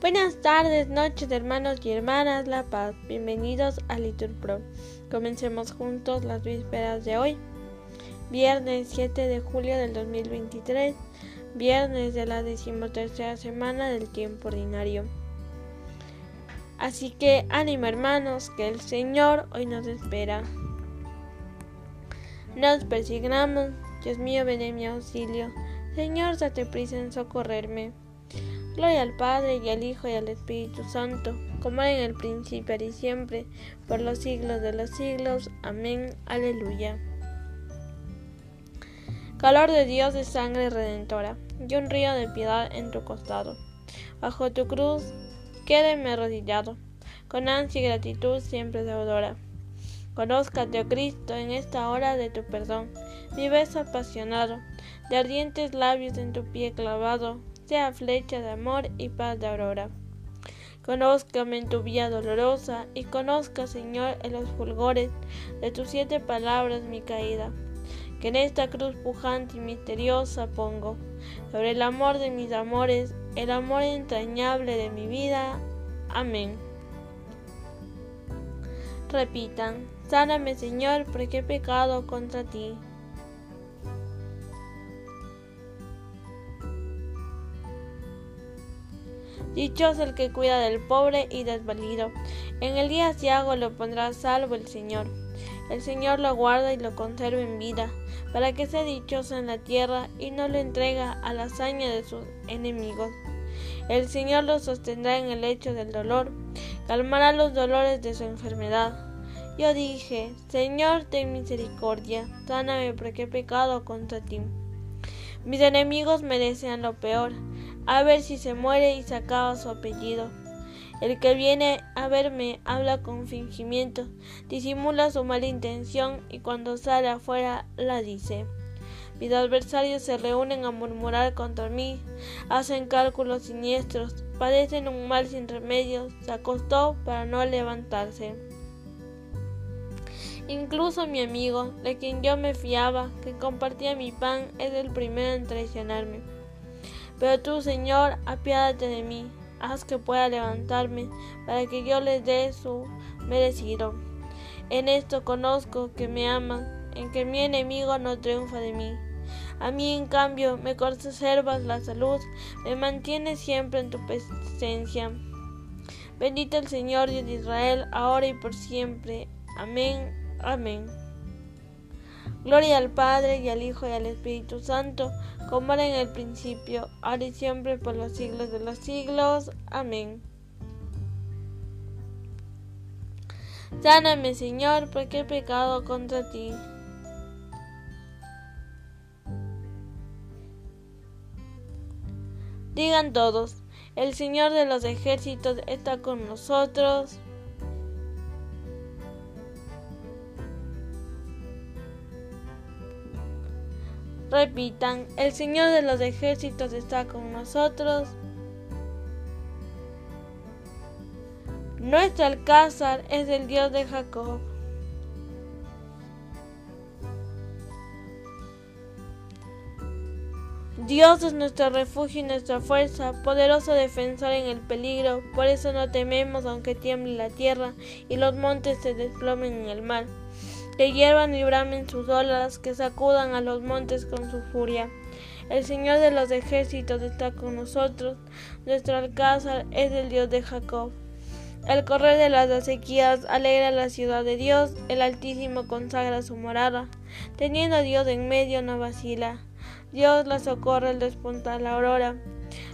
Buenas tardes, noches, hermanos y hermanas La Paz. Bienvenidos a Litur Pro. Comencemos juntos las vísperas de hoy. Viernes 7 de julio del 2023, viernes de la decimotercera semana del tiempo ordinario. Así que ánimo hermanos, que el Señor hoy nos espera. Nos persignamos, Dios mío, ven en mi auxilio. Señor, date prisa en socorrerme. Gloria al Padre y al Hijo y al Espíritu Santo, como era en el principio y siempre, por los siglos de los siglos. Amén. Aleluya. Calor de Dios de sangre redentora, y un río de piedad en tu costado. Bajo tu cruz, quédeme arrodillado, con ansia y gratitud siempre deudora. Conózcate, oh Cristo, en esta hora de tu perdón, mi beso apasionado, de ardientes labios en tu pie clavado, sea flecha de amor y paz de aurora. Conózcame en tu vía dolorosa y conozca, Señor, en los fulgores de tus siete palabras mi caída, que en esta cruz pujante y misteriosa pongo, sobre el amor de mis amores, el amor entrañable de mi vida. Amén. Repitan, sáname Señor, porque he pecado contra ti. Dichoso el que cuida del pobre y desvalido. En el día ciago lo pondrá salvo el Señor. El Señor lo guarda y lo conserva en vida, para que sea dichoso en la tierra y no lo entrega a la hazaña de sus enemigos. El Señor lo sostendrá en el lecho del dolor, calmará los dolores de su enfermedad. Yo dije, Señor, ten misericordia, sáname porque he pecado contra ti. Mis enemigos me desean lo peor, a ver si se muere y se acaba su apellido. El que viene a verme habla con fingimiento, disimula su mala intención y cuando sale afuera la dice. Mis adversarios se reúnen a murmurar contra mí, hacen cálculos siniestros, padecen un mal sin remedio, se acostó para no levantarse. Incluso mi amigo, de quien yo me fiaba, que compartía mi pan, es el primero en traicionarme. Pero tú, Señor, apiádate de mí, haz que pueda levantarme, para que yo les dé su merecido. En esto conozco que me aman, en que mi enemigo no triunfa de mí. A mí, en cambio, me conservas la salud, me mantienes siempre en tu presencia. Bendito el Señor Dios de Israel, ahora y por siempre. Amén. Amén. Gloria al Padre y al Hijo y al Espíritu Santo, como era en el principio, ahora y siempre, por los siglos de los siglos. Amén. Sáname, Señor, porque he pecado contra ti. Digan todos, el Señor de los ejércitos está con nosotros. Repitan, el Señor de los ejércitos está con nosotros. Nuestro alcázar es el Dios de Jacob. Dios es nuestro refugio y nuestra fuerza, poderoso defensor en el peligro, por eso no tememos aunque tiemble la tierra y los montes se desplomen en el mar que hiervan y bramen sus olas, que sacudan a los montes con su furia. El Señor de los ejércitos está con nosotros, nuestro alcázar es el Dios de Jacob. El correr de las acequias alegra la ciudad de Dios, el Altísimo consagra su morada. Teniendo a Dios en medio no vacila. Dios la socorre al despuntar la aurora.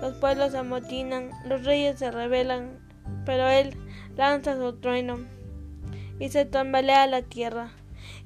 Los pueblos se amotinan, los reyes se rebelan, pero Él lanza su trueno y se tambalea la tierra.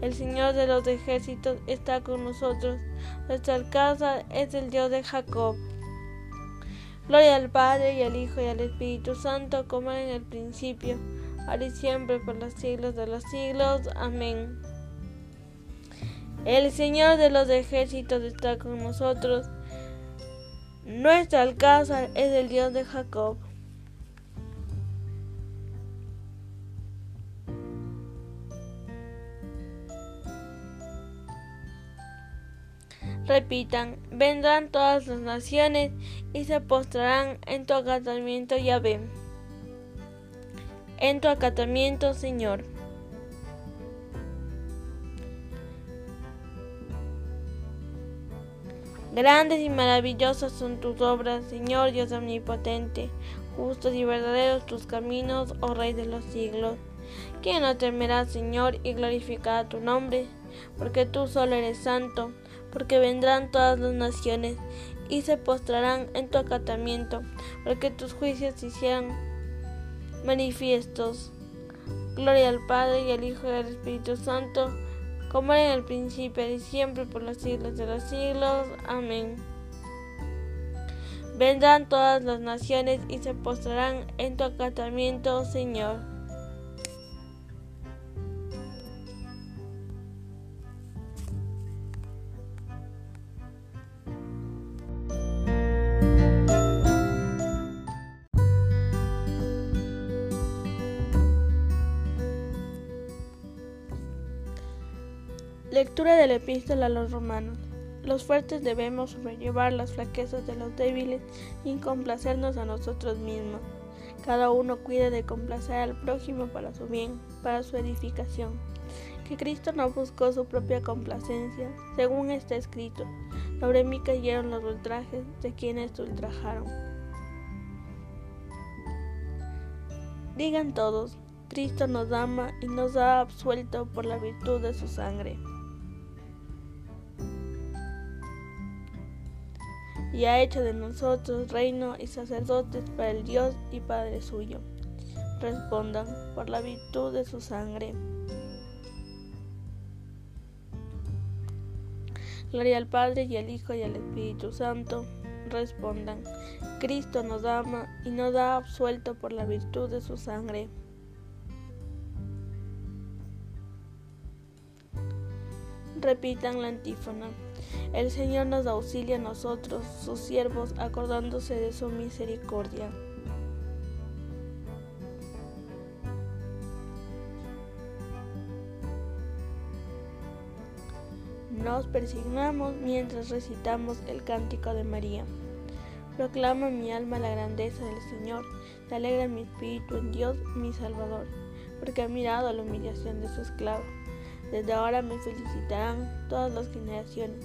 El Señor de los ejércitos está con nosotros. Nuestra casa es el Dios de Jacob. Gloria al Padre y al Hijo y al Espíritu Santo, como en el principio, ahora y siempre, por los siglos de los siglos. Amén. El Señor de los ejércitos está con nosotros. Nuestro alcázar es el Dios de Jacob. Repitan, vendrán todas las naciones y se postrarán en tu acatamiento, Yahvé. En tu acatamiento, Señor. Grandes y maravillosas son tus obras, Señor Dios omnipotente. Justos y verdaderos tus caminos, oh Rey de los siglos. ¿Quién no temerá, Señor, y glorificará tu nombre? Porque tú solo eres santo porque vendrán todas las naciones y se postrarán en tu acatamiento, porque tus juicios se hicieran manifiestos. Gloria al Padre y al Hijo y al Espíritu Santo, como era en el principio y siempre por los siglos de los siglos. Amén. Vendrán todas las naciones y se postrarán en tu acatamiento, Señor. Lectura de la epístola a los romanos. Los fuertes debemos sobrellevar las flaquezas de los débiles y complacernos a nosotros mismos. Cada uno cuide de complacer al prójimo para su bien, para su edificación. Que Cristo no buscó su propia complacencia, según está escrito. Sobre mí cayeron los ultrajes de quienes te ultrajaron. Digan todos, Cristo nos ama y nos ha absuelto por la virtud de su sangre. Y ha hecho de nosotros reino y sacerdotes para el Dios y Padre suyo. Respondan por la virtud de su sangre. Gloria al Padre y al Hijo y al Espíritu Santo. Respondan, Cristo nos ama y nos da absuelto por la virtud de su sangre. Repitan la antífona. El Señor nos auxilia a nosotros, sus siervos, acordándose de su misericordia. Nos persignamos mientras recitamos el cántico de María. Proclama mi alma la grandeza del Señor, se alegra mi espíritu en Dios mi Salvador, porque ha mirado la humillación de su esclavo. Desde ahora me felicitarán todas las generaciones,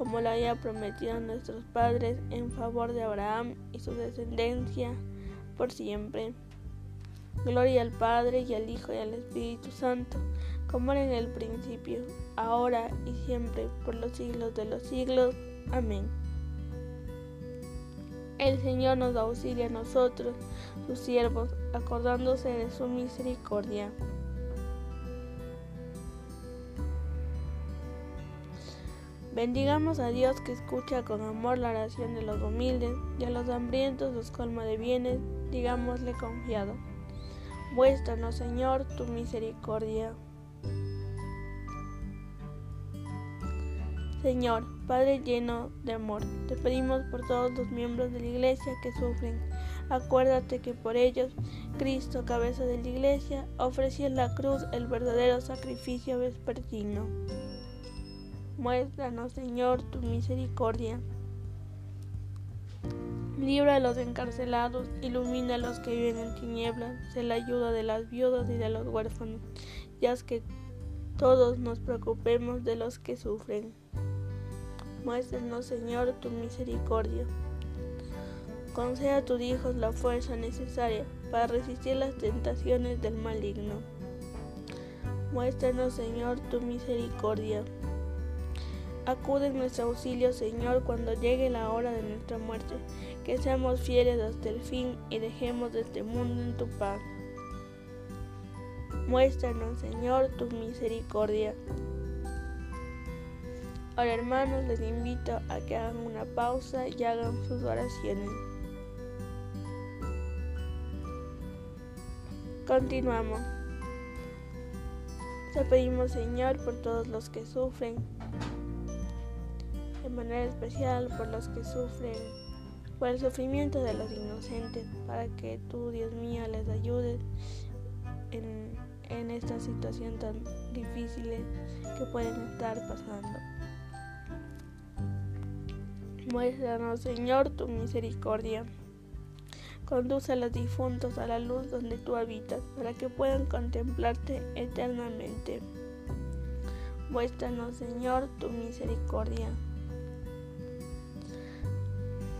como lo había prometido a nuestros padres en favor de Abraham y su descendencia por siempre. Gloria al Padre y al Hijo y al Espíritu Santo, como era en el principio, ahora y siempre, por los siglos de los siglos. Amén. El Señor nos auxilia a nosotros, sus siervos, acordándose de su misericordia. Bendigamos a Dios que escucha con amor la oración de los humildes y a los hambrientos los colma de bienes, digámosle confiado. Muéstranos, Señor, tu misericordia. Señor, Padre lleno de amor, te pedimos por todos los miembros de la Iglesia que sufren. Acuérdate que por ellos, Cristo, cabeza de la Iglesia, ofreció en la cruz el verdadero sacrificio vespertino. Muéstranos, Señor, tu misericordia. Libra a los encarcelados, ilumina a los que viven en tinieblas, sé la ayuda de las viudas y de los huérfanos, y haz que todos nos preocupemos de los que sufren. Muéstranos, Señor, tu misericordia. Conceda a tus hijos la fuerza necesaria para resistir las tentaciones del maligno. Muéstranos, Señor, tu misericordia. Acude en nuestro auxilio, Señor, cuando llegue la hora de nuestra muerte, que seamos fieles hasta el fin y dejemos de este mundo en tu paz. Muéstranos, Señor, tu misericordia. Ahora, hermanos, les invito a que hagan una pausa y hagan sus oraciones. Continuamos. Te pedimos, Señor, por todos los que sufren, manera especial por los que sufren por el sufrimiento de los inocentes, para que tú, Dios mío, les ayudes en, en esta situación tan difícil que pueden estar pasando. Muéstranos, Señor, tu misericordia. Conduce a los difuntos a la luz donde tú habitas, para que puedan contemplarte eternamente. Muéstranos, Señor, tu misericordia.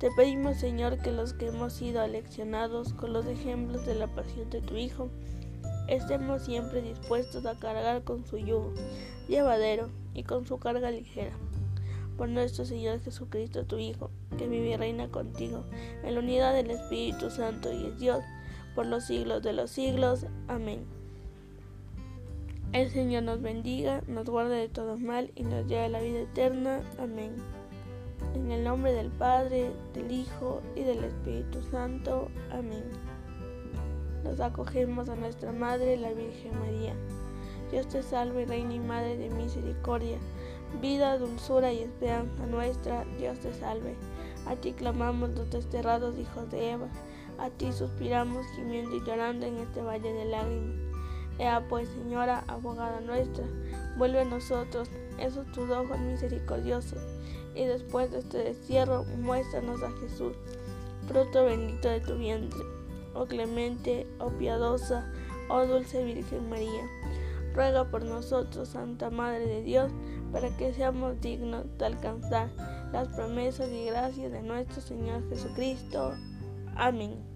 Te pedimos, Señor, que los que hemos sido aleccionados con los ejemplos de la pasión de tu Hijo, estemos siempre dispuestos a cargar con su yugo llevadero y con su carga ligera. Por nuestro Señor Jesucristo, tu Hijo, que vive y reina contigo, en la unidad del Espíritu Santo y es Dios, por los siglos de los siglos. Amén. El Señor nos bendiga, nos guarde de todo mal y nos lleve a la vida eterna. Amén. En el nombre del Padre, del Hijo y del Espíritu Santo. Amén. Nos acogemos a nuestra Madre, la Virgen María. Dios te salve, Reina y Madre de Misericordia, vida, dulzura y esperanza nuestra. Dios te salve. A ti clamamos los desterrados hijos de Eva. A ti suspiramos gimiendo y llorando en este valle de lágrimas. Ea pues, Señora, abogada nuestra, vuelve a nosotros esos tus ojos misericordiosos y después de este destierro muéstranos a Jesús, fruto bendito de tu vientre. Oh clemente, oh piadosa, oh dulce Virgen María, ruega por nosotros, Santa Madre de Dios, para que seamos dignos de alcanzar las promesas y gracias de nuestro Señor Jesucristo. Amén.